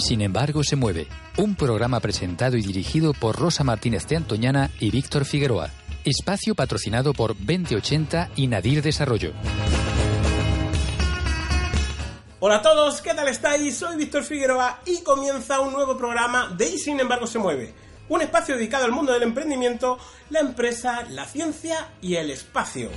Y sin embargo se mueve. Un programa presentado y dirigido por Rosa Martínez de Antoñana y Víctor Figueroa. Espacio patrocinado por 2080 y Nadir Desarrollo. Hola a todos, ¿qué tal estáis? Soy Víctor Figueroa y comienza un nuevo programa de Y sin embargo se mueve. Un espacio dedicado al mundo del emprendimiento, la empresa, la ciencia y el espacio.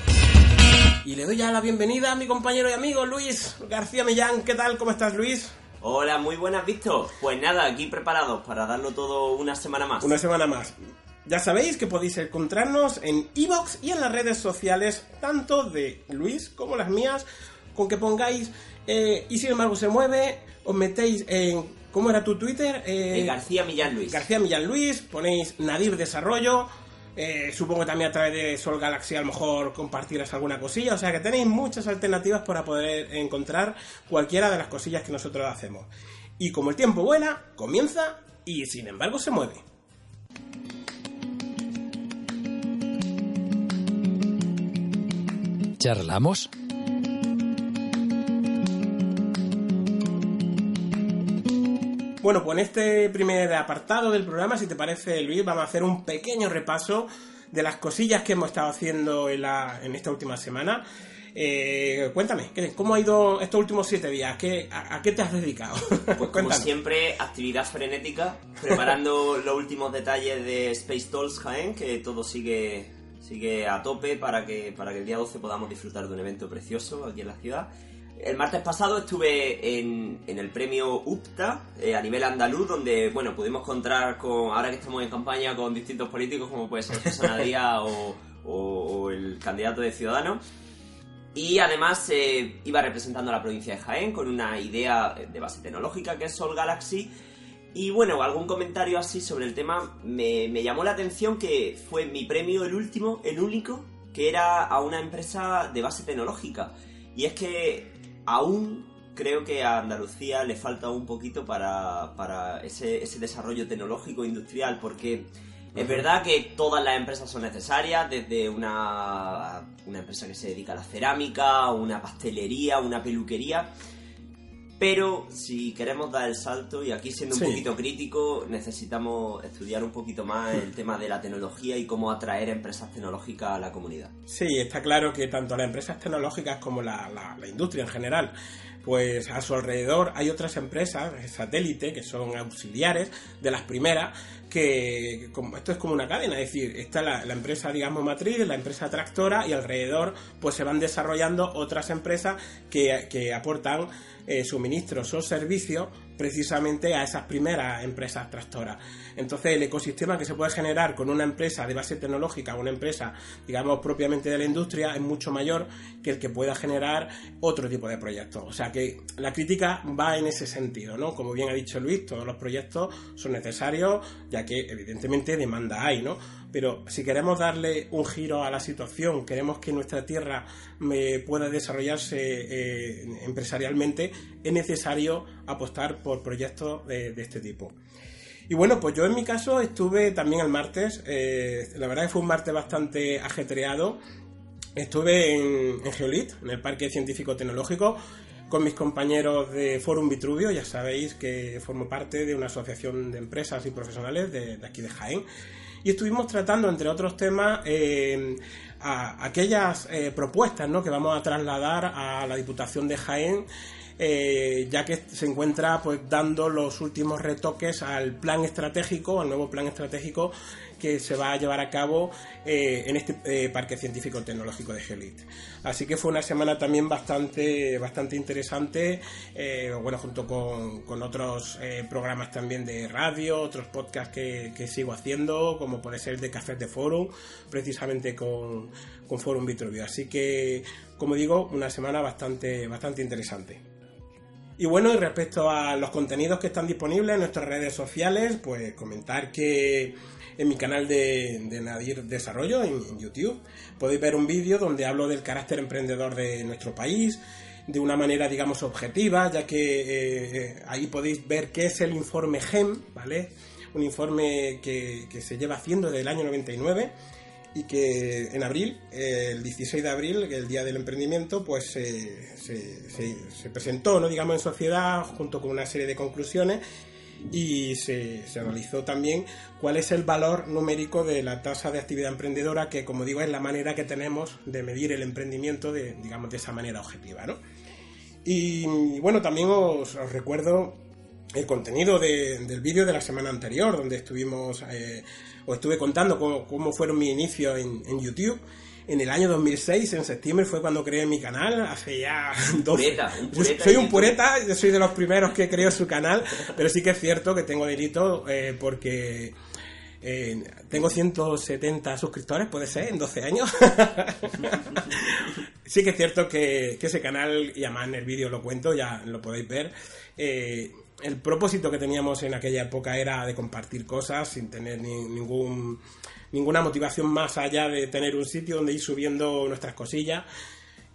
Y le doy ya la bienvenida a mi compañero y amigo Luis García Millán. ¿Qué tal? ¿Cómo estás Luis? Hola, muy buenas, Víctor. Pues nada, aquí preparados para darlo todo una semana más. Una semana más. Ya sabéis que podéis encontrarnos en iVoox y en las redes sociales, tanto de Luis como las mías, con que pongáis eh, y sin embargo se mueve, os metéis en. ¿Cómo era tu Twitter? Eh, García Millán Luis. García Millán Luis, ponéis Nadir Desarrollo. Eh, supongo también a través de Sol Galaxy a lo mejor compartirás alguna cosilla. O sea que tenéis muchas alternativas para poder encontrar cualquiera de las cosillas que nosotros hacemos. Y como el tiempo vuela, comienza y sin embargo se mueve. ¿Charlamos? Bueno, pues en este primer apartado del programa, si te parece, Luis, vamos a hacer un pequeño repaso de las cosillas que hemos estado haciendo en, la, en esta última semana. Eh, cuéntame, ¿cómo ha ido estos últimos siete días? ¿Qué, a, qué te has dedicado? Pues como siempre, actividad frenética, preparando los últimos detalles de Space Tools Jaén, que todo sigue, sigue a tope para que, para que el día 12 podamos disfrutar de un evento precioso aquí en la ciudad. El martes pasado estuve en, el premio UPTA eh, a nivel andaluz, donde bueno pudimos encontrar con, ahora que estamos en campaña con distintos políticos, como puede ser Susana Díaz o, el candidato de Ciudadanos. Y además eh, iba representando a la provincia de Jaén con una idea de base tecnológica que es Sol Galaxy. Y bueno, algún comentario así sobre el tema me, me llamó la atención que fue mi premio el último, el único, que era a una empresa de base tecnológica. Y es que aún creo que a Andalucía le falta un poquito para, ese, desarrollo tecnológico industrial, porque es verdad que todas las empresas son necesarias, desde una, una empresa que se dedica a la cerámica, una pastelería, una peluquería, pero si queremos dar el salto, y aquí siendo un poquito crítico, necesitamos estudiar un poquito más el tema de la tecnología y cómo atraer empresas tecnológicas a la comunidad. Sí, está claro que tanto las empresas tecnológicas como la, la industria en general pues a su alrededor hay otras empresas, satélite, que son auxiliares de las primeras, que esto es como una cadena, es decir, está la, empresa, digamos, matriz, la empresa tractora, y alrededor pues se van desarrollando otras empresas que, que aportan eh, suministros o servicios precisamente a esas primeras empresas tractoras. Entonces, el ecosistema que se puede generar con una empresa de base tecnológica, una empresa, digamos, propiamente de la industria, es mucho mayor que el que pueda generar otro tipo de proyectos. O sea que la crítica va en ese sentido, ¿no? Como bien ha dicho Luis, todos los proyectos son necesarios, ya que evidentemente demanda hay, ¿no? Pero si queremos darle un giro a la situación, queremos que nuestra tierra pueda desarrollarse eh, empresarialmente, es necesario apostar por proyectos de, este tipo. Y bueno, pues yo en mi caso estuve también el martes, eh, la verdad que fue un martes bastante ajetreado. Estuve en, Geolit, en el Parque Científico Tecnológico, con mis compañeros de Forum Vitruvio, ya sabéis que formo parte de una asociación de empresas y profesionales de, de aquí de Jaén y estuvimos tratando, entre otros temas, eh, aquellas eh, propuestas ¿no? que vamos a trasladar a la Diputación de Jaén eh, ya que se encuentra pues dando los últimos retoques al plan estratégico, al nuevo plan estratégico que se va a llevar a cabo eh, en este eh, Parque Científico Tecnológico de Gelit. Así que fue una semana también bastante, bastante interesante, bueno, junto con, otros programas también de radio, otros podcasts que, sigo haciendo, como puede ser de Cafés de Forum, precisamente con, con Forum Vitruvio. Así que, como digo, una semana bastante, bastante interesante. Y bueno, y respecto a los contenidos que están disponibles en nuestras redes sociales, pues comentar que en mi canal de, Nadir Desarrollo, en, YouTube, podéis ver un vídeo donde hablo del carácter emprendedor de nuestro país, de una manera, digamos, objetiva, ya que eh, eh, ahí podéis ver qué es el informe GEM, ¿vale? Un informe que, se lleva haciendo desde el año 99 y que en abril, el 16 de abril, el día del emprendimiento, pues se, se, presentó, ¿no? digamos, en sociedad junto con una serie de conclusiones y se, analizó también cuál es el valor numérico de la tasa de actividad emprendedora, que como digo es la manera que tenemos de medir el emprendimiento de, digamos, de esa manera objetiva. ¿no? Y bueno, también os, recuerdo el contenido del vídeo de la semana anterior, donde estuvimos eh, os estuve contando cómo, fueron mis inicios en, YouTube. En el año 2006, en septiembre, fue cuando creé mi canal, hace ya dos... Pureta, soy un pureta, yo soy de los primeros que creó su canal, pero sí que es cierto que tengo delito eh, porque... Eh, tengo 170 suscriptores, puede ser, en 12 años. sí que es cierto que, ese canal, y además en el vídeo lo cuento, ya lo podéis ver, eh, el propósito que teníamos en aquella época era de compartir cosas sin tener ningún, ninguna motivación más allá de tener un sitio donde ir subiendo nuestras cosillas.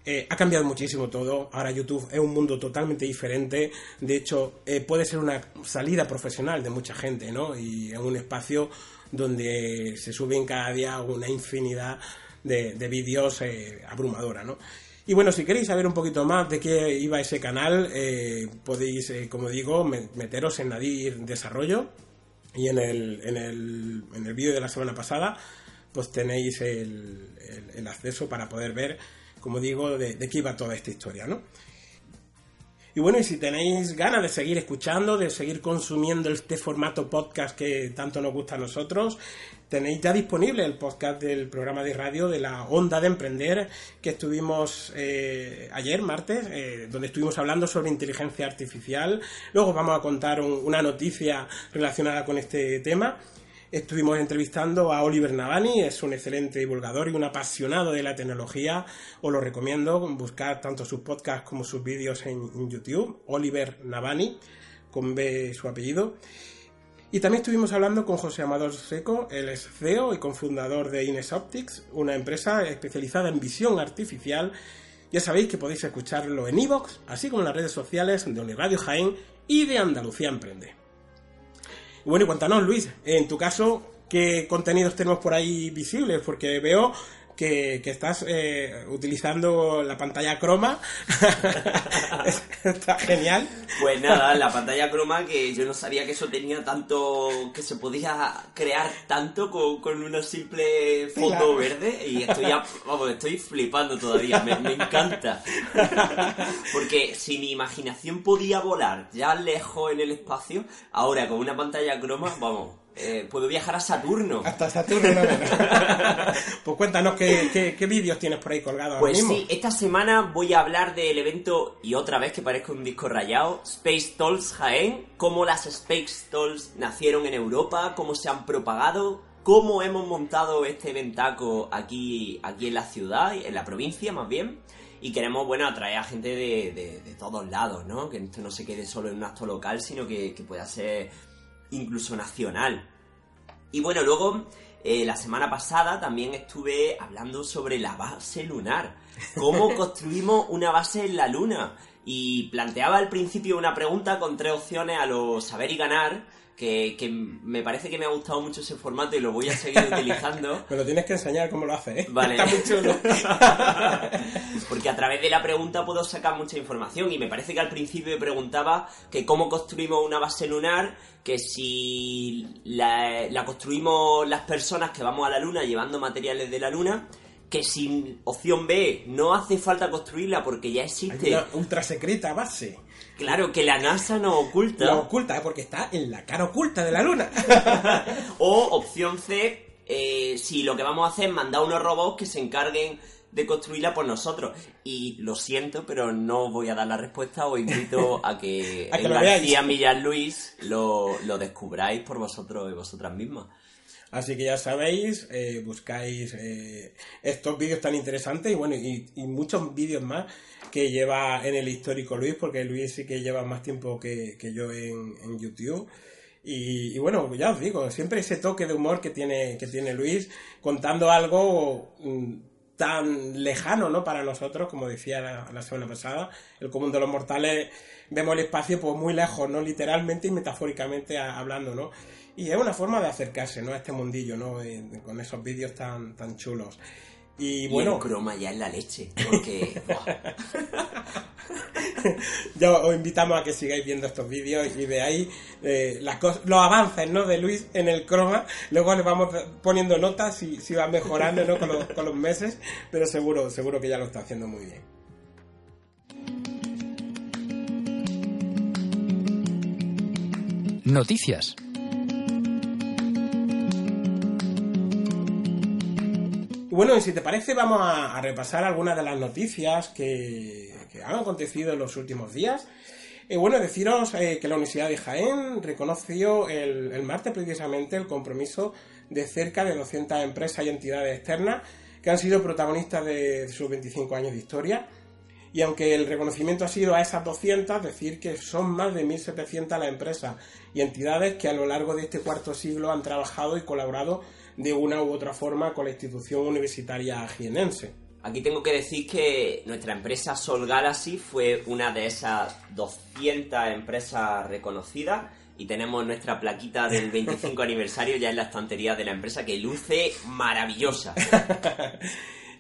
Eh, ha cambiado muchísimo todo. Ahora YouTube es un mundo totalmente diferente. De hecho, eh, puede ser una salida profesional de mucha gente, ¿no? Y es un espacio donde se suben cada día una infinidad de, vídeos eh, abrumadora, ¿no? Y bueno, si queréis saber un poquito más de qué iba ese canal, eh, podéis, eh, como digo, meteros en Nadir Desarrollo y en el, en el, en el vídeo de la semana pasada, pues tenéis el, acceso para poder ver, como digo, de, de qué iba toda esta historia, ¿no? Y bueno, y si tenéis ganas de seguir escuchando, de seguir consumiendo este formato podcast que tanto nos gusta a nosotros, tenéis ya disponible el podcast del programa de radio de la Onda de Emprender que estuvimos eh, ayer, martes, eh, donde estuvimos hablando sobre inteligencia artificial. Luego vamos a contar una noticia relacionada con este tema. Estuvimos entrevistando a Oliver Navani, es un excelente divulgador y un apasionado de la tecnología. Os lo recomiendo, buscar tanto sus podcasts como sus vídeos en, YouTube. Oliver Navani, con B su apellido. Y también estuvimos hablando con José Amador Seco, él es CEO y cofundador de Ines Optics, una empresa especializada en visión artificial. Ya sabéis que podéis escucharlo en iVoox, así como en las redes sociales de Uniradio Jaén y de Andalucía Emprende. Bueno, y cuéntanos, Luis, en tu caso, ¿qué contenidos tenemos por ahí visibles? Porque veo que, estás eh, utilizando la pantalla croma. Está genial. Pues nada, la pantalla croma que yo no sabía que eso tenía tanto, que se podía crear tanto con, una simple foto verde y estoy vamos, estoy flipando todavía, me, me encanta. Porque si mi imaginación podía volar ya lejos en el espacio, ahora con una pantalla croma, vamos, eh, puedo viajar a Saturno. Hasta Saturno, no, Pues cuéntanos qué, vídeos tienes por ahí colgados. Pues sí, esta semana voy a hablar del evento, y otra vez que parezco un disco rayado, Space Tolls Jaén, cómo las Space Tolls nacieron en Europa, cómo se han propagado, cómo hemos montado este eventaco aquí, aquí en la ciudad, en la provincia más bien. Y queremos, bueno, atraer a gente de, todos lados, ¿no? Que esto no se quede solo en un acto local, sino que, que pueda ser incluso nacional. Y bueno, luego eh, la semana pasada también estuve hablando sobre la base lunar, cómo construimos una base en la luna. Y planteaba al principio una pregunta con tres opciones a lo saber y ganar, que, me parece que me ha gustado mucho ese formato y lo voy a seguir utilizando. Me lo tienes que enseñar cómo lo hace, ¿eh? Vale. Está muy chulo. Porque a través de la pregunta puedo sacar mucha información y me parece que al principio me preguntaba que cómo construimos una base lunar, que si la, la construimos las personas que vamos a la luna llevando materiales de la luna que sin opción B no hace falta construirla porque ya Hay existe. una ultra secreta base. Claro, que la NASA no oculta. La oculta, ¿eh? porque está en la cara oculta de la luna. O opción C, eh, si lo que vamos a hacer es mandar unos robots que se encarguen de construirla por nosotros. Y lo siento, pero no voy a dar la respuesta. Os invito a que, A que. García Millar Luis lo, lo descubráis por vosotros y vosotras mismas. Así que ya sabéis, eh, buscáis eh, estos vídeos tan interesantes y bueno, y, muchos vídeos más que lleva en el histórico Luis, porque Luis sí que lleva más tiempo que, que yo en, YouTube. Y, bueno, ya os digo, siempre ese toque de humor que tiene, que tiene Luis, contando algo mm, tan lejano, ¿no? Para nosotros, como decía la, la semana pasada, el común de los mortales, vemos el espacio pues muy lejos, ¿no? Literalmente y metafóricamente hablando, ¿no? Y es una forma de acercarse, ¿no? A este mundillo, ¿no? Eh, con esos vídeos tan, tan chulos. Y Y bueno, el croma ya es la leche. Porque. ya os invitamos a que sigáis viendo estos vídeos y veáis eh, las cos- los avances ¿no? de Luis en el croma. Luego le vamos poniendo notas si, si va mejorando ¿no? con, los, con los meses, pero seguro, seguro que ya lo está haciendo muy bien. Noticias. Bueno, y si te parece, vamos a, repasar algunas de las noticias que, que han acontecido en los últimos días. Eh, bueno, deciros eh, que la Universidad de Jaén reconoció el, el martes precisamente el compromiso de cerca de 200 empresas y entidades externas que han sido protagonistas de sus 25 años de historia. Y aunque el reconocimiento ha sido a esas 200, decir que son más de 1.700 las empresas y entidades que a lo largo de este cuarto siglo han trabajado y colaborado de una u otra forma con la institución universitaria jienense. Aquí tengo que decir que nuestra empresa Sol Galaxy fue una de esas 200 empresas reconocidas y tenemos nuestra plaquita del 25 aniversario ya en la estantería de la empresa que luce maravillosa.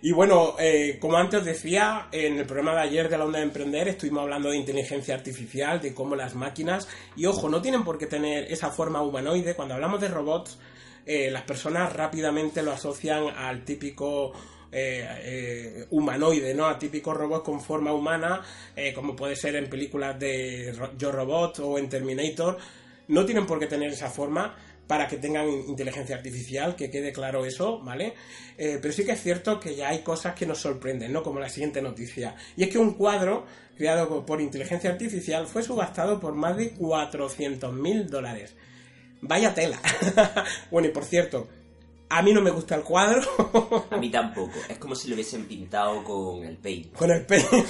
Y bueno, eh, como antes os decía, en el programa de ayer de la Onda de Emprender estuvimos hablando de inteligencia artificial, de cómo las máquinas, y ojo, no tienen por qué tener esa forma humanoide. Cuando hablamos de robots, eh, las personas rápidamente lo asocian al típico eh, eh, humanoide, ¿no? A típicos robots con forma humana, como puede ser en películas de Yo Robot o en Terminator. No tienen por qué tener esa forma para que tengan inteligencia artificial, que quede claro eso, ¿vale? Pero sí que es cierto que ya hay cosas que nos sorprenden, ¿no? Como la siguiente noticia. Y es que un cuadro creado por inteligencia artificial fue subastado por más de 400 mil dólares. Vaya tela. bueno, y por cierto, a mí no me gusta el cuadro. A mí tampoco. Es como si lo hubiesen pintado con el paint. con el pelo.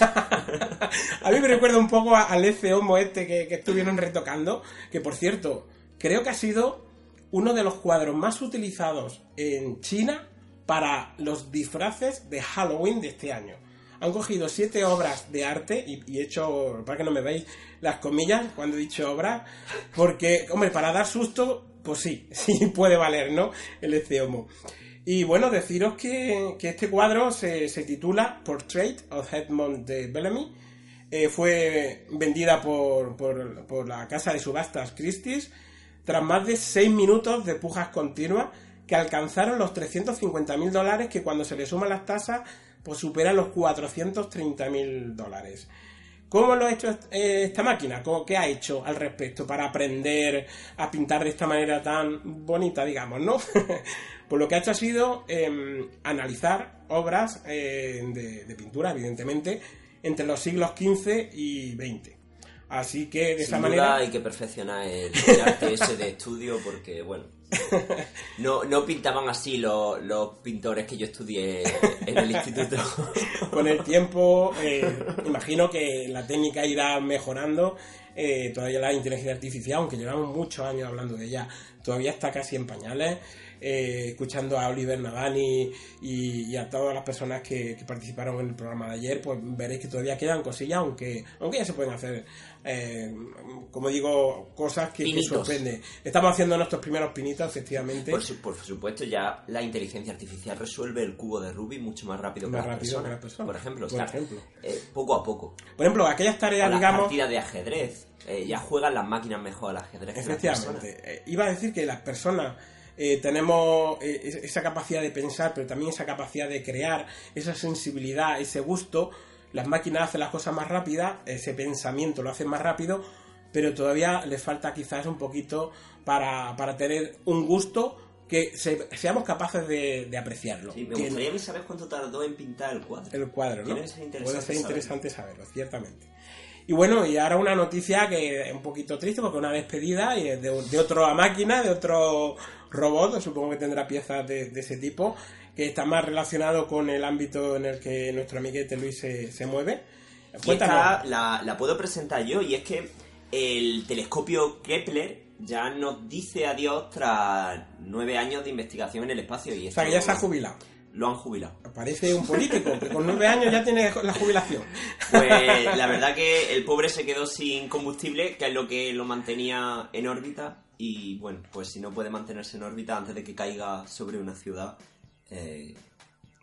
a mí me recuerda un poco a- al ese homo este que, que estuvieron retocando, que por cierto, creo que ha sido uno de los cuadros más utilizados en China para los disfraces de Halloween de este año. Han cogido siete obras de arte y, y he hecho, para que no me veáis las comillas cuando he dicho obras, porque, hombre, para dar susto, pues sí, sí puede valer, ¿no? El ese homo. Y bueno, deciros que, que este cuadro se, se titula Portrait of Edmond de Bellamy. Eh, fue vendida por, por, por la casa de subastas Christie's tras más de 6 minutos de pujas continuas que alcanzaron los 350.000 dólares que cuando se le suman las tasas pues superan los 430.000 dólares. ¿Cómo lo ha hecho eh, esta máquina? ¿Cómo- ¿Qué ha hecho al respecto para aprender a pintar de esta manera tan bonita, digamos, no? pues lo que ha hecho ha sido em, analizar obras eh, de, de pintura, evidentemente, entre los siglos XV y XX. Así que de Sin esa duda manera... hay que perfeccionar el, el arte ese de estudio porque, bueno, no, no pintaban así los, los pintores que yo estudié en el instituto. con el tiempo, eh, imagino que la técnica irá mejorando. eh, todavía la inteligencia artificial, aunque llevamos muchos años hablando de ella, todavía está casi en pañales. Eh, escuchando a Oliver Navani y, y a todas las personas que, que participaron en el programa de ayer, pues veréis que todavía quedan cosillas, aunque, aunque ya se pueden hacer, eh, como digo, cosas que, que sorprenden. Estamos haciendo nuestros primeros pinitos, efectivamente. Por, su- por supuesto, ya la inteligencia artificial resuelve el cubo de Rubik mucho más rápido, Más que, la rápido persona. que la persona. Por ejemplo, Por ejemplo. eh, poco a poco. Por ejemplo, aquellas tareas, las digamos... partidas de ajedrez. eh, ya juegan las máquinas mejor al ajedrez que las personas. Efectivamente. Eh, iba a decir que las personas eh, tenemos eh, esa capacidad de pensar, pero también esa capacidad de crear, esa sensibilidad, ese gusto. Las máquinas hacen las cosas más rápidas, ese pensamiento lo hacen más rápido, pero todavía les falta quizás un poquito para, para tener un gusto que seamos capaces de, apreciarlo. Sí, me gustaría saber cuánto tardó en pintar el cuadro. El cuadro, ¿no? Puede ser interesante saberlo, ciertamente. Y bueno, y ahora una noticia que es un poquito triste porque una despedida y de, de otra máquina, de otro robot, supongo que tendrá piezas de, ese tipo, que está más relacionado con el ámbito en el que nuestro amiguete Luis se, se mueve. Esta la, la puedo presentar yo y es que el telescopio Kepler ya nos dice adiós tras nueve años de investigación en el espacio. Y o sea, que ya se ha jubilado. Lo han jubilado. Parece un político que con nueve años ya tiene la jubilación. Pues la verdad que el pobre se quedó sin combustible, que es lo que lo mantenía en órbita. Y bueno, pues si no puede mantenerse en órbita antes de que caiga sobre una ciudad. Eh,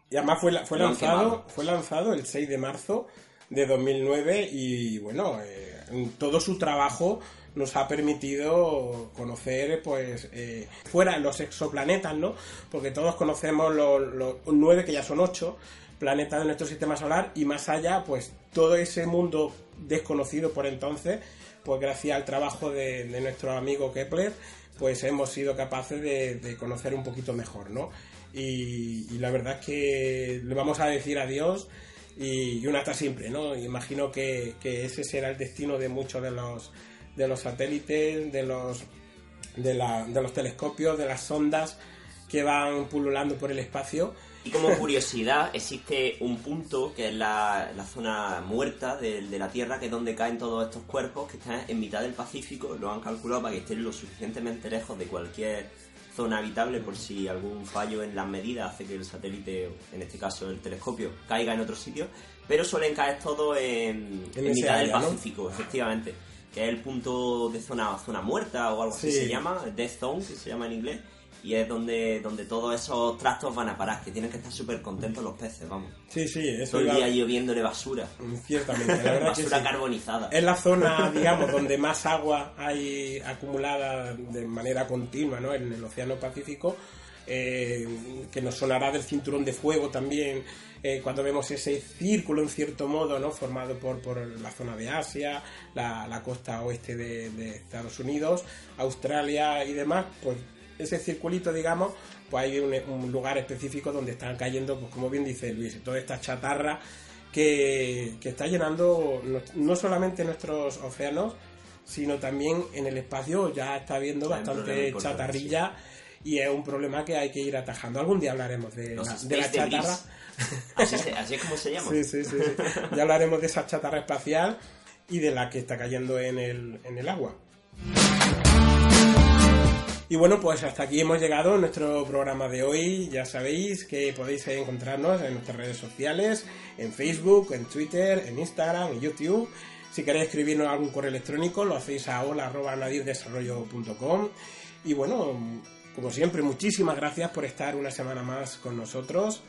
y además fue, fue, lanzado, fue lanzado el 6 de marzo de 2009 y bueno, eh, todo su trabajo nos ha permitido conocer, pues, eh, fuera los exoplanetas, ¿no? Porque todos conocemos los, nueve, que ya son ocho, planetas de nuestro sistema solar, y más allá, pues, todo ese mundo desconocido por entonces, pues gracias al trabajo de, nuestro amigo Kepler, pues hemos sido capaces de, conocer un poquito mejor, ¿no? Y, la verdad es que le vamos a decir adiós y, una hasta siempre, ¿no? Imagino que, que ese será el destino de muchos de los de los satélites, de los, de, la, de los telescopios, de las sondas que van pululando por el espacio. Y como curiosidad, existe un punto que es la, la zona muerta de, de, la Tierra, que es donde caen todos estos cuerpos, que están en mitad del Pacífico, lo han calculado para que estén lo suficientemente lejos de cualquier zona habitable por si algún fallo en las medidas hace que el satélite, en este caso el telescopio, caiga en otro sitio, pero suelen caer todos en, en, mitad del Pacífico, efectivamente que es el punto de zona, zona muerta o algo así se llama, Death Zone, que se llama en inglés, y es donde, donde todos esos trastos van a parar, que tienen que estar súper contentos los peces, vamos. Sí, sí, eso Todo el día lloviéndole basura. Mm, ciertamente, la verdad basura carbonizada. Es la zona, digamos, donde más agua hay acumulada de manera continua, ¿no? En el Océano Pacífico eh, que nos sonará del cinturón de fuego también eh, cuando vemos ese círculo en cierto modo no formado por, por la zona de Asia la, costa oeste de, Estados Unidos Australia y demás pues ese circulito digamos pues hay un, lugar específico donde están cayendo pues como bien dice Luis toda esta chatarra que, está llenando no, solamente nuestros océanos sino también en el espacio ya está habiendo bastante chatarrilla y es un problema que hay que ir atajando. Algún día hablaremos de, la, chatarra. Así, es como se llama. Sí, sí, sí, Ya hablaremos de esa chatarra espacial y de la que está cayendo en el, en el agua. Y bueno, pues hasta aquí hemos llegado nuestro programa de hoy. Ya sabéis que podéis encontrarnos en nuestras redes sociales, en Facebook, en Twitter, en Instagram, en YouTube. Si queréis escribirnos algún correo electrónico, lo hacéis a hola.nadirdesarrollo.com. Y bueno, como siempre, muchísimas gracias por estar una semana más con nosotros.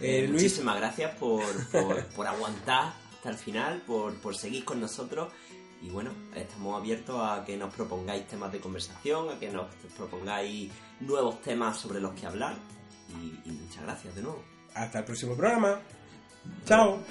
Eh, muchísimas gracias por, por, aguantar hasta el final, por, por seguir con nosotros. Y bueno, estamos abiertos a que nos propongáis temas de conversación, a que nos propongáis nuevos temas sobre los que hablar. y muchas gracias de nuevo. Hasta el próximo programa. Chao.